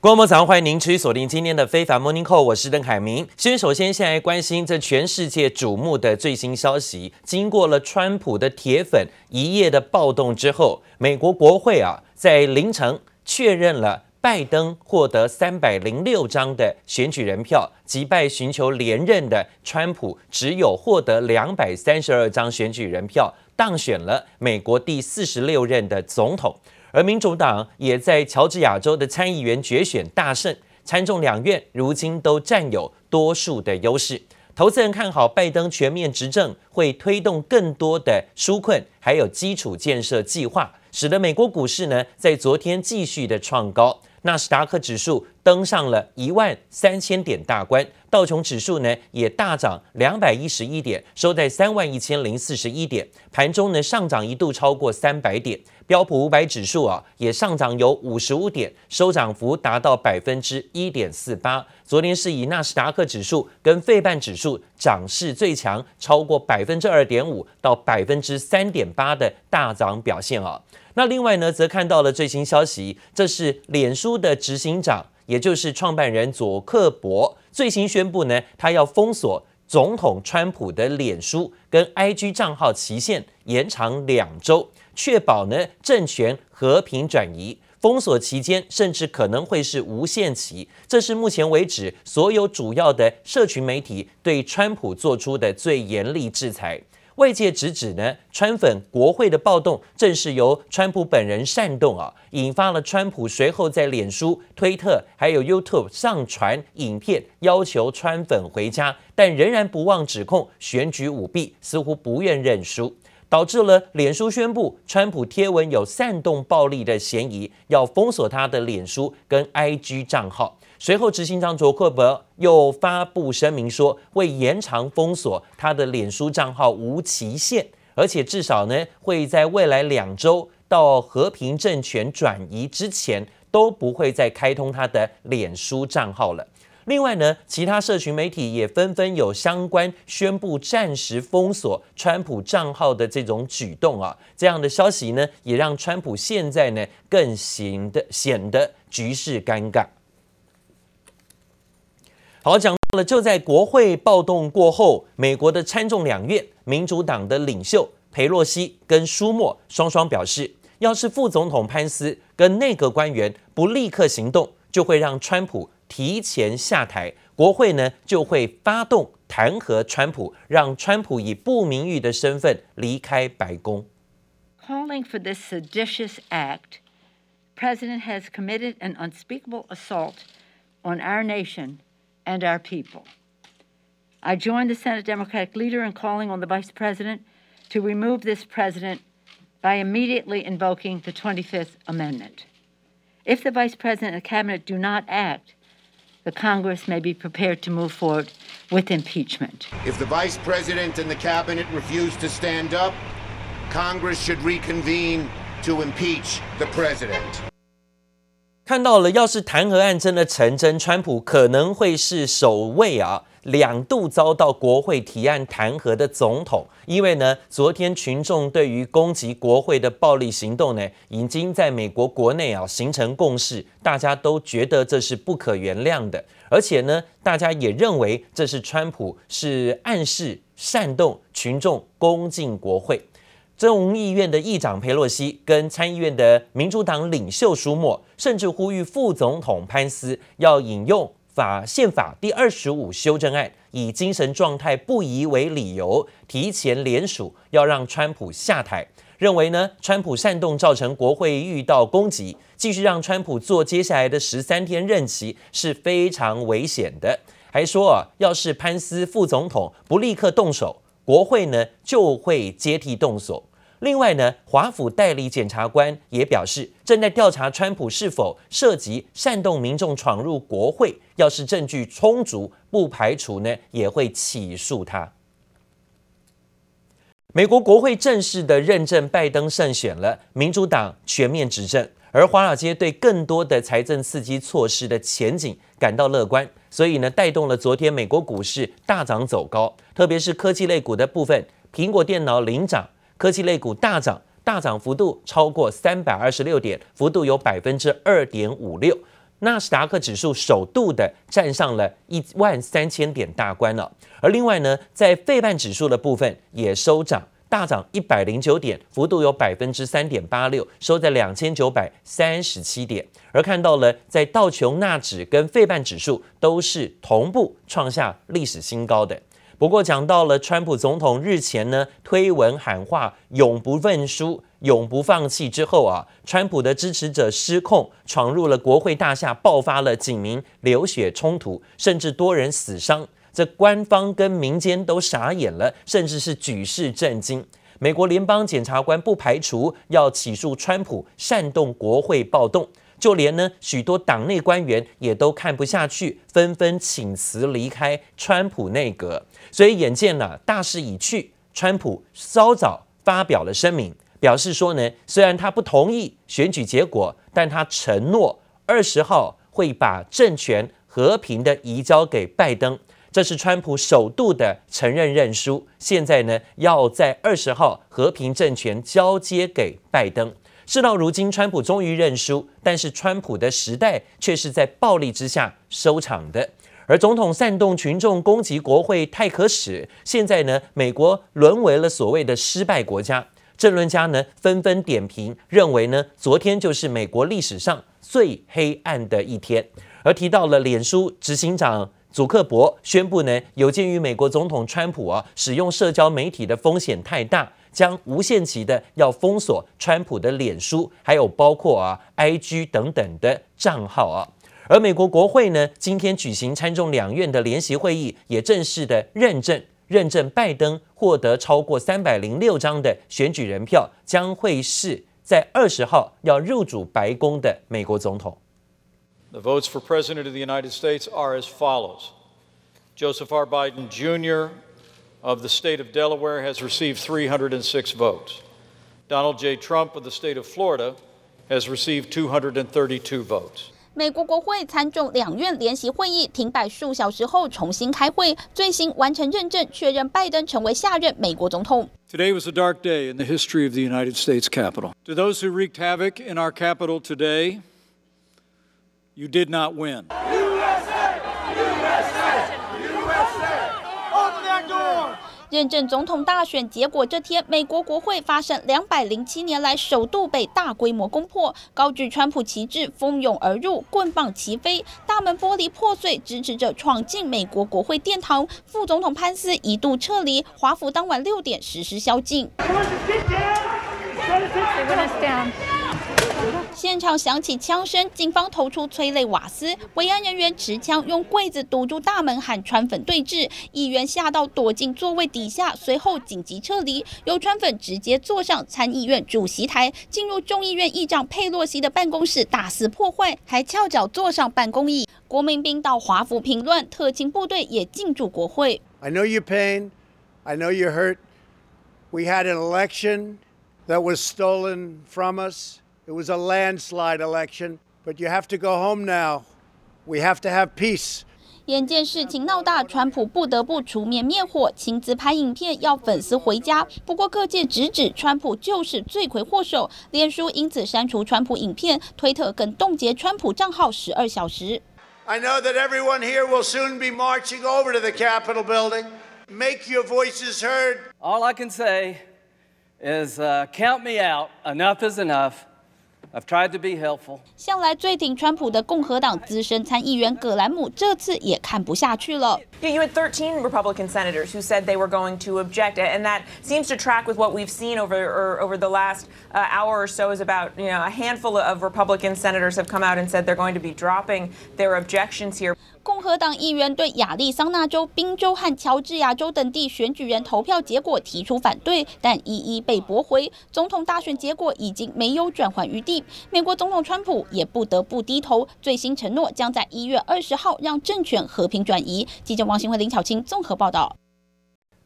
观众朋友早上欢迎您持续锁定今天的非凡 Morning Call，我是邓凯明。先首先现在关心这全世界瞩目的最新消息，经过了川普的铁粉一夜的暴动之后，美国国会啊在凌晨确认了拜登获得三百零六张的选举人票，击败寻求连任的川普只有获得两百三十二张选举人票，当选了美国第四十六任的总统。而民主党也在乔治亚州的参议员决选大胜，参众两院如今都占有多数的优势。投资人看好拜登全面执政会推动更多的纾困，还有基础建设计划，使得美国股市呢在昨天继续的创高。纳斯达克指数登上了一万三千点大关，道琼指数呢也大涨两百一十一点，收在三万一千零四十一点。盘中呢上涨一度超过三百点，标普五百指数啊也上涨有五十五点，收涨幅达到百分之一点四八。昨天是以纳斯达克指数跟费半指数涨势最强，超过百分之二点五到百分之三点八的大涨表现啊。那另外呢，则看到了最新消息，这是脸书的执行长，也就是创办人佐克伯最新宣布呢，他要封锁总统川普的脸书跟 IG 账号期限延长两周，确保呢政权和平转移。封锁期间甚至可能会是无限期，这是目前为止所有主要的社群媒体对川普做出的最严厉制裁。外界直指呢，川粉国会的暴动正是由川普本人煽动啊，引发了川普随后在脸书、推特还有 YouTube 上传影片，要求川粉回家，但仍然不忘指控选举舞弊，似乎不愿认输，导致了脸书宣布川普贴文有煽动暴力的嫌疑，要封锁他的脸书跟 IG 账号。随后，执行长佐克伯又发布声明说，会延长封锁他的脸书账号无期限，而且至少呢会在未来两周到和平政权转移之前都不会再开通他的脸书账号了。另外呢，其他社群媒体也纷纷有相关宣布暂时封锁川普账号的这种举动啊，这样的消息呢也让川普现在呢更显得显得局势尴尬。好，讲到了，就在国会暴动过后，美国的参众两院民主党的领袖裴洛西跟舒默双双表示，要是副总统潘斯跟内阁官员不立刻行动，就会让川普提前下台，国会呢就会发动弹劾川普，让川普以不名誉的身份离开白宫。Calling for this seditious act, President has committed an unspeakable assault on our nation. and our people. I join the Senate Democratic leader in calling on the Vice President to remove this president by immediately invoking the 25th Amendment. If the Vice President and the Cabinet do not act, the Congress may be prepared to move forward with impeachment. If the Vice President and the Cabinet refuse to stand up, Congress should reconvene to impeach the President. 看到了，要是弹劾案真的成真，川普可能会是首位啊两度遭到国会提案弹劾的总统。因为呢，昨天群众对于攻击国会的暴力行动呢，已经在美国国内啊形成共识，大家都觉得这是不可原谅的，而且呢，大家也认为这是川普是暗示煽动群众攻进国会。众议院的议长佩洛西跟参议院的民主党领袖舒默，甚至呼吁副总统潘斯要引用法宪法第二十五修正案，以精神状态不宜为理由，提前联署要让川普下台。认为呢，川普煽动造成国会遇到攻击，继续让川普做接下来的十三天任期是非常危险的。还说啊，要是潘斯副总统不立刻动手，国会呢就会接替动手。另外呢，华府代理检察官也表示，正在调查川普是否涉及煽动民众闯入国会。要是证据充足，不排除呢也会起诉他。美国国会正式的认证拜登胜选了，民主党全面执政，而华尔街对更多的财政刺激措施的前景感到乐观，所以呢，带动了昨天美国股市大涨走高，特别是科技类股的部分，苹果电脑领涨。科技类股大涨，大涨幅度超过三百二十六点，幅度有百分之二点五六。纳斯达克指数首度的站上了一万三千点大关了。而另外呢，在费半指数的部分也收涨。大涨一百零九点，幅度有百分之三点八六，收在两千九百三十七点。而看到了，在道琼纳指跟费半指数都是同步创下历史新高的。不过讲到了川普总统日前呢推文喊话永不认输、永不放弃之后啊，川普的支持者失控闯入了国会大厦，爆发了警民流血冲突，甚至多人死伤。这官方跟民间都傻眼了，甚至是举世震惊。美国联邦检察官不排除要起诉川普煽动国会暴动，就连呢许多党内官员也都看不下去，纷纷请辞离开川普内阁。所以眼见呢大势已去，川普稍早发表了声明，表示说呢，虽然他不同意选举结果，但他承诺二十号会把政权和平的移交给拜登。这是川普首度的承认认输，现在呢要在二十号和平政权交接给拜登。事到如今，川普终于认输，但是川普的时代却是在暴力之下收场的。而总统煽动群众攻击国会太可耻，现在呢美国沦为了所谓的失败国家。政论家呢纷纷点评，认为呢昨天就是美国历史上最黑暗的一天。而提到了脸书执行长。祖克伯宣布呢，有鉴于美国总统川普啊使用社交媒体的风险太大，将无限期的要封锁川普的脸书，还有包括啊 IG 等等的账号啊。而美国国会呢，今天举行参众两院的联席会议，也正式的认证认证拜登获得超过三百零六张的选举人票，将会是在二十号要入主白宫的美国总统。The votes for President of the United States are as follows. Joseph R. Biden, Jr. of the state of Delaware has received 306 votes. Donald J. Trump of the state of Florida has received 232 votes. 美国国会参众两院联席会议停摆数小时后重新开会，最新完成认证，确认拜登成为下任美国总统。Today was a dark day in the history of the United States Capitol. To those who wreaked havoc in our Capitol today, You did not win. 认证总统大选结果这天，美国国会发生两百零七年来首度被大规模攻破，高举川普旗帜蜂拥而入，棍棒齐飞，大门玻璃破碎，支持者闯进美国国会殿堂，副总统潘斯一度撤离，华府当晚六点实施宵禁。现场响起枪声，警方投出催泪瓦斯，维安人员持枪用柜子堵住大门，喊川粉对峙。议员吓到躲进座位底下，随后紧急撤离。由川粉直接坐上参议院主席台，进入众议院议长佩洛西的办公室大肆破坏，还翘脚坐上办公椅。国民兵到华府平乱，特勤部队也进驻国会。I know you pain. I know you hurt. We had an election that was stolen from us. It was a landslide election, but you have to go home now. We have to have peace. 眼见事情闹大，川普不得不出面灭火，亲自拍影片要粉丝回家。不过各界直指川普就是罪魁祸首，脸书因此删除川普影片，推特更冻结川普账号十二小时。I know that everyone here will soon be marching over to the Capitol building. Make your voices heard. All I can say is, uh, count me out. Enough is enough. I've tried to be helpful. 向来最顶川普的共和党资深参议员葛兰姆这次也看不下去了。Yeah, you had 13 Republican senators who said they were going to object, and that seems to track with what we've seen over or over the last uh, hour or so. Is about you know a handful of Republican senators have come out and said they're going to be dropping their objections here. 共和党议员对亚利桑那州、宾州和乔治亚州等地选举人投票结果提出反对，但一一被驳回。总统大选结果已经没有转圜余地，美国总统川普也不得不低头。最新承诺将在一月二十号让政权和平转移。记者 王新辉、林巧清综合报道。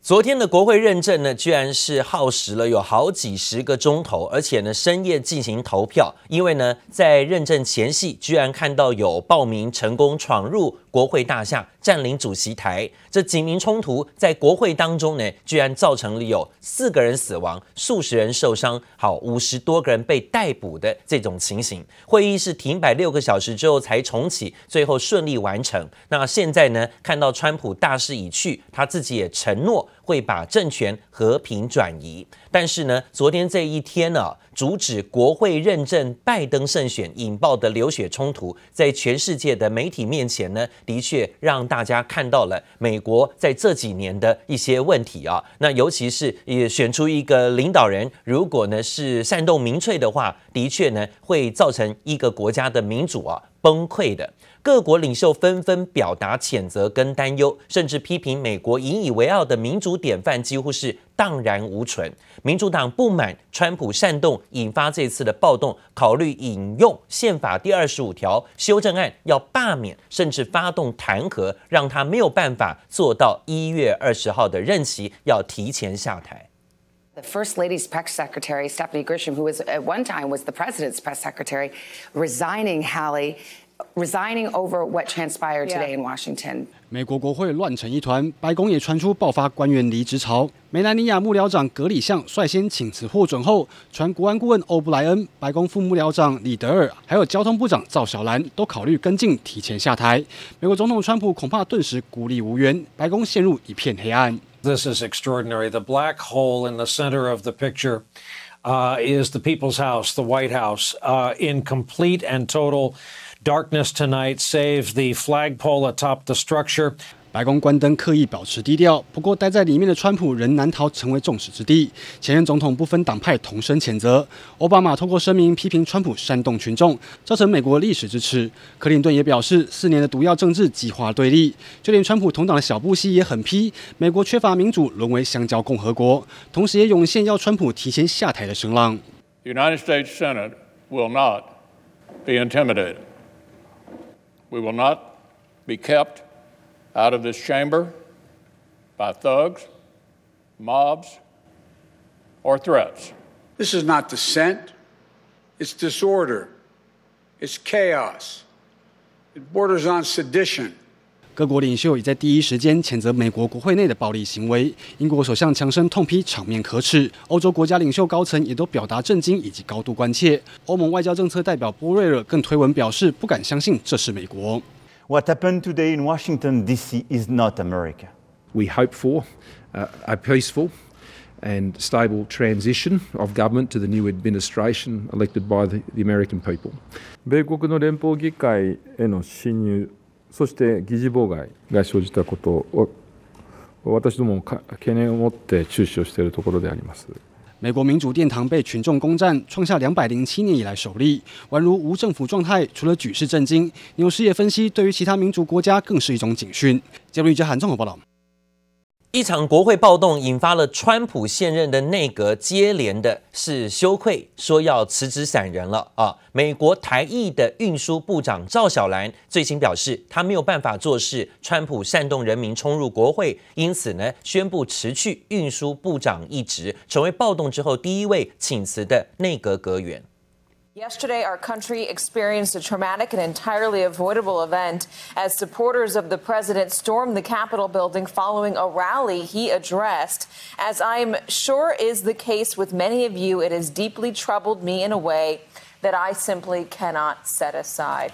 昨天的国会认证呢，居然是耗时了有好几十个钟头，而且呢深夜进行投票，因为呢在认证前夕，居然看到有报名成功闯入国会大厦，占领主席台。这警民冲突在国会当中呢，居然造成了有四个人死亡，数十人受伤，好，五十多个人被逮捕的这种情形。会议是停摆六个小时之后才重启，最后顺利完成。那现在呢，看到川普大势已去，他自己也承诺会把政权和平转移。但是呢，昨天这一天呢、阻止国会认证拜登胜选引爆的流血冲突，在全世界的媒体面前呢，的确让大家看到了美国在这几年的一些问题啊。那尤其是也选出一个领导人，如果呢是煽动民粹的话，的确呢会造成一个国家的民主啊崩溃的。各国领袖纷纷表达谴责跟担忧，甚至批评美国引以为傲的民主典范几乎是荡然无存。民主党不满川普煽动引发这次的暴动，考虑引用宪法第二十五条修正案，要罢免甚至发动弹劾，让他没有办法做到一月二十号的任期，要提前下台。The First Lady's press secretary, Stephanie Grisham, who was at one time was the president's press secretary, resigning Hallie. Resigning over what transpired today in Washington. 美国国会乱成一团，白宫也传出爆发官员离职潮。梅兰妮亚幕僚长格里相率先请辞获准后，传国安顾问欧布莱恩、白宫副幕僚长李德尔，还有交通部长赵小兰都考虑跟进，提前下台。美国总统川普恐怕顿时孤立无援，白宫陷入一片黑暗。This is extraordinary. The black hole in the center of the picture, uh, is the People's House, the White House, uh, in complete and total. Darkness tonight, save the flagpole atop the structure. 白宫关灯，刻意保持低调。不过，待在里面的川普仍难逃成为众矢之的。前任总统不分党派同声谴责。奥巴马透过声明批评川普煽动群众，造成美国历史之耻。克林顿也表示，四年的毒药政治激化对立。就连川普同党的小布希也狠批，美国缺乏民主，沦为香蕉共和国。同时，也涌现要川普提前下台的声浪。The United States Senate will not be intimidated. We will not be kept out of this chamber by thugs, mobs, or threats. This is not dissent. It's disorder. It's chaos. It borders on sedition. 各国领袖也在第一时间谴责美国国会内的暴力行为。英国首相强生痛批场面可耻。欧洲国家领袖高层也都表达震惊以及高度关切。欧盟外交政策代表波瑞尔更推文表示，不敢相信这是美国。What happened today in Washington D.C. is not America. We hope for a peaceful and stable transition of government to the new administration elected by the American people. 米国の连邦议会への侵入。そして议事妨害が生じたことを私ども悬念を持って注视をしているところであります。 美国民主殿堂被群众攻占，创下两百零七年以来首例，宛如无政府状态。除了举世震惊，纽时也分析，对于其他民主国家更是一种警讯。杰瑞·加罕综合报道。一场国会暴动引发了川普现任的内阁接连的是羞愧，说要辞职闪人了啊！美国台裔的运输部长赵小兰最新表示，他没有办法做事，川普煽动人民冲入国会，因此呢宣布辞去运输部长一职，成为暴动之后第一位请辞的内阁阁员。Yesterday, our country experienced a traumatic and entirely avoidable event as supporters of the president stormed the Capitol building following a rally he addressed. As I'm sure is the case with many of you, it has deeply troubled me in a way that I simply cannot set aside.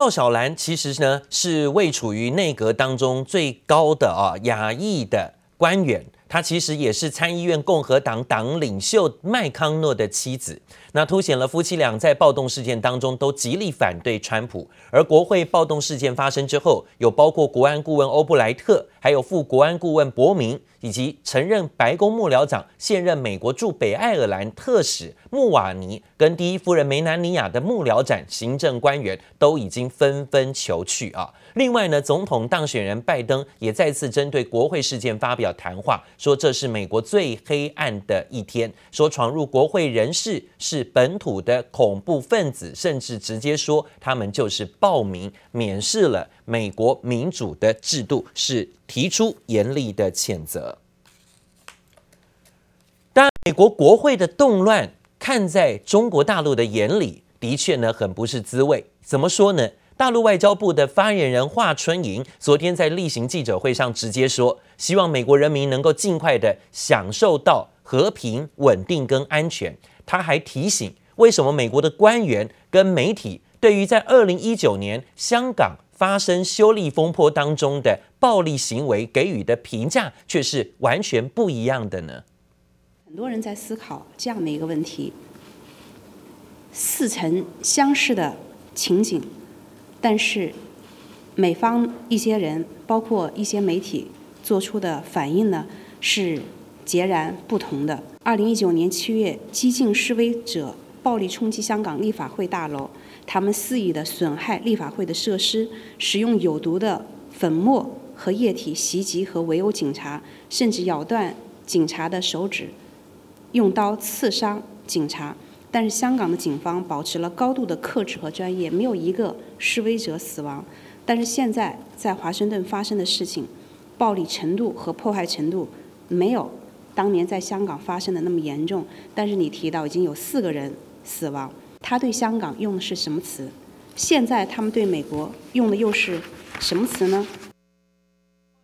赵小兰其实呢是位处于内阁当中最高的啊亚裔的官员， 她其实也是参议院共和党党领袖麦康诺的妻子。那凸显了夫妻俩在暴动事件当中都极力反对川普，而国会暴动事件发生之后，有包括国安顾问欧布莱特，还有副国安顾问伯明，以及曾任白宫幕僚长、现任美国驻北爱尔兰特使穆瓦尼，跟第一夫人梅南尼亚的幕僚长行政官员都已经纷纷求去啊。另外呢，总统当选人拜登也再次针对国会事件发表谈话，说这是美国最黑暗的一天，说闯入国会人士是本土的恐怖分子，甚至直接说他们就是暴民，藐视了美国民主的制度，是提出严厉的谴责。当，美国国会的动乱，看在中国大陆的眼里，的确呢很不是滋味。怎么说呢？大陆外交部的发言人华春莹昨天在例行记者会上直接说，希望美国人民能够尽快的享受到和平、稳定跟安全。他还提醒，为什么美国的官员跟媒体对于在二零一九年香港发生修例风波当中的暴力行为给予的评价却是完全不一样的呢？很多人在思考这样的一个问题：似曾相识的情景。但是，美方一些人，包括一些媒体做出的反应呢，是截然不同的。二零一九年七月，激进示威者暴力冲击香港立法会大楼，他们肆意的损害立法会的设施，使用有毒的粉末和液体袭击和围殴警察，甚至咬断警察的手指，用刀刺伤警察。但是香港的警方保持了高度的克制和专业，没有一个示威者死亡。但是现在在华盛顿发生的事情，暴力程度和破坏程度没有当年在香港发生的那么严重。但是你提到已经有四个人死亡，他对香港用的是什么词？现在他们对美国用的又是什么词呢？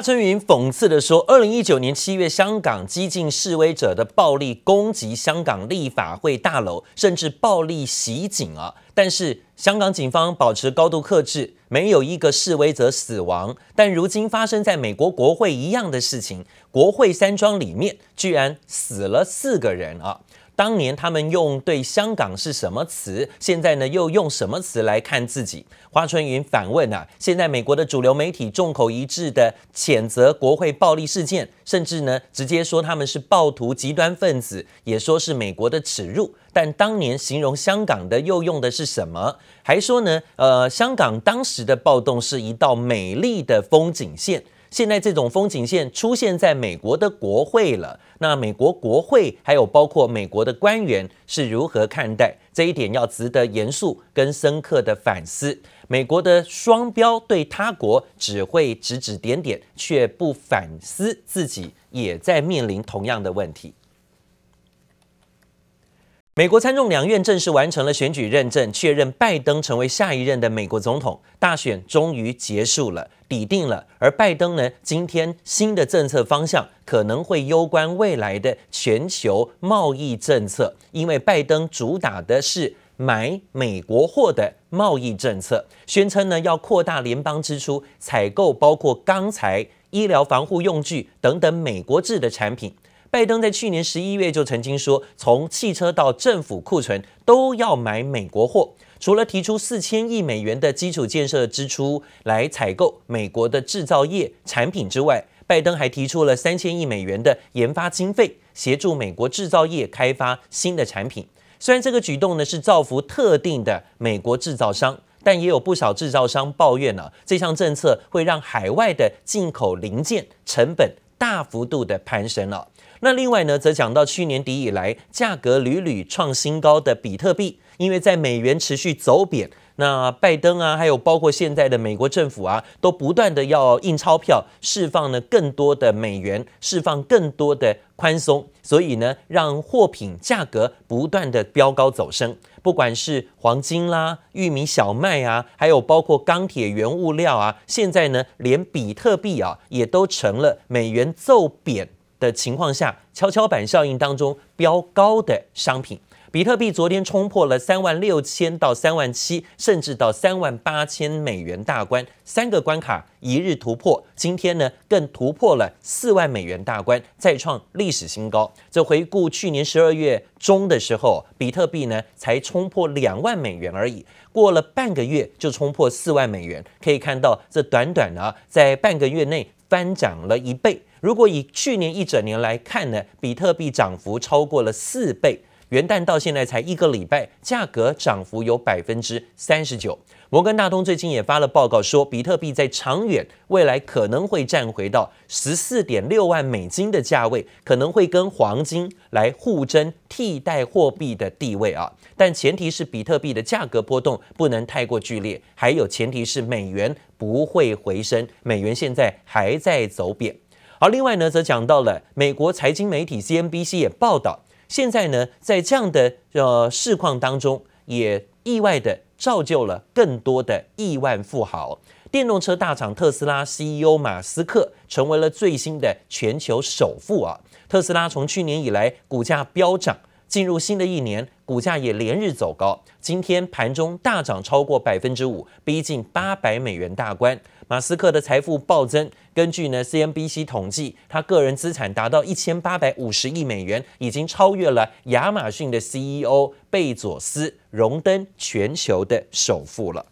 春云讽刺地说：“二零一九年七月，香港激进示威者的暴力攻击香港立法会大楼，甚至暴力袭警啊！但是香港警方保持高度克制，没有一个示威者死亡。但如今发生在美国国会一样的事情，国会山庄里面居然死了四个人啊！”当年他们用对香港是什么词？现在呢又用什么词来看自己？华春莹反问啊！现在美国的主流媒体众口一致的谴责国会暴力事件，甚至呢直接说他们是暴徒极端分子，也说是美国的耻辱。但当年形容香港的又用的是什么？还说呢？呃，香港当时的暴动是一道美丽的风景线。现在这种风景线出现在美国的国会了，那美国国会还有包括美国的官员是如何看待这一点？要值得严肃跟深刻的反思。美国的双标对他国只会指指点点，却不反思自己也在面临同样的问题。美国参众两院正式完成了选举认证，确认拜登成为下一任的美国总统。大选终于结束了，底定了。而拜登呢，今天新的政策方向可能会攸关未来的全球贸易政策，因为拜登主打的是买美国货的贸易政策，宣称呢要扩大联邦支出，采购包括钢材、医疗防护用具等等美国制的产品。拜登在去年十一月就曾经说，从汽车到政府库存都要买美国货。除了提出四千亿美元的基础建设支出来采购美国的制造业产品之外，拜登还提出了三千亿美元的研发经费，协助美国制造业开发新的产品。虽然这个举动呢是造福特定的美国制造商，但也有不少制造商抱怨呢、这项政策会让海外的进口零件成本大幅度的攀升了、那另外呢，则讲到去年底以来价格屡屡创新高的比特币，因为在美元持续走贬，那拜登啊，还有包括现在的美国政府啊，都不断的要印钞票，释放呢更多的美元，释放更多的宽松，所以呢，让货品价格不断的飙高走升，不管是黄金啦、玉米、小麦啊，还有包括钢铁原物料啊，现在呢，连比特币啊，也都成了美元骤贬的情况下，跷跷板效应当中飙高的商品，比特币昨天冲破了三万六千到三万七，甚至到三万八千美元大关，三个关卡一日突破。今天呢，更突破了四万美元大关，再创历史新高。这回顾去年十二月中的时候，比特币呢才冲破两万美元而已，过了半个月就冲破四万美元，可以看到这短短啊，在半个月内翻涨了一倍。如果以去年一整年来看呢，比特币涨幅超过了四倍，元旦到现在才一个礼拜，价格涨幅有百分之三十九。摩根大通最近也发了报告说，比特币在长远未来可能会站回到十四点六万美金的价位，可能会跟黄金来互争替代货币的地位啊。但前提是比特币的价格波动不能太过剧烈，还有前提是美元不会回升，美元现在还在走贬。而另外呢，则讲到了美国财经媒体 CNBC 也报道，现在呢，在这样的呃市况当中，也意外的造就了更多的亿万富豪。电动车大厂特斯拉 CEO 马斯克成为了最新的全球首富啊！特斯拉从去年以来股价飙涨，进入新的一年，股价也连日走高，今天盘中大涨超过百分之五，逼近八百美元大关。马斯克的财富暴增，根据呢 CNBC 统计，他个人资产达到一千八百五十亿美元，已经超越了亚马逊的 CEO 贝佐斯，荣登全球的首富了。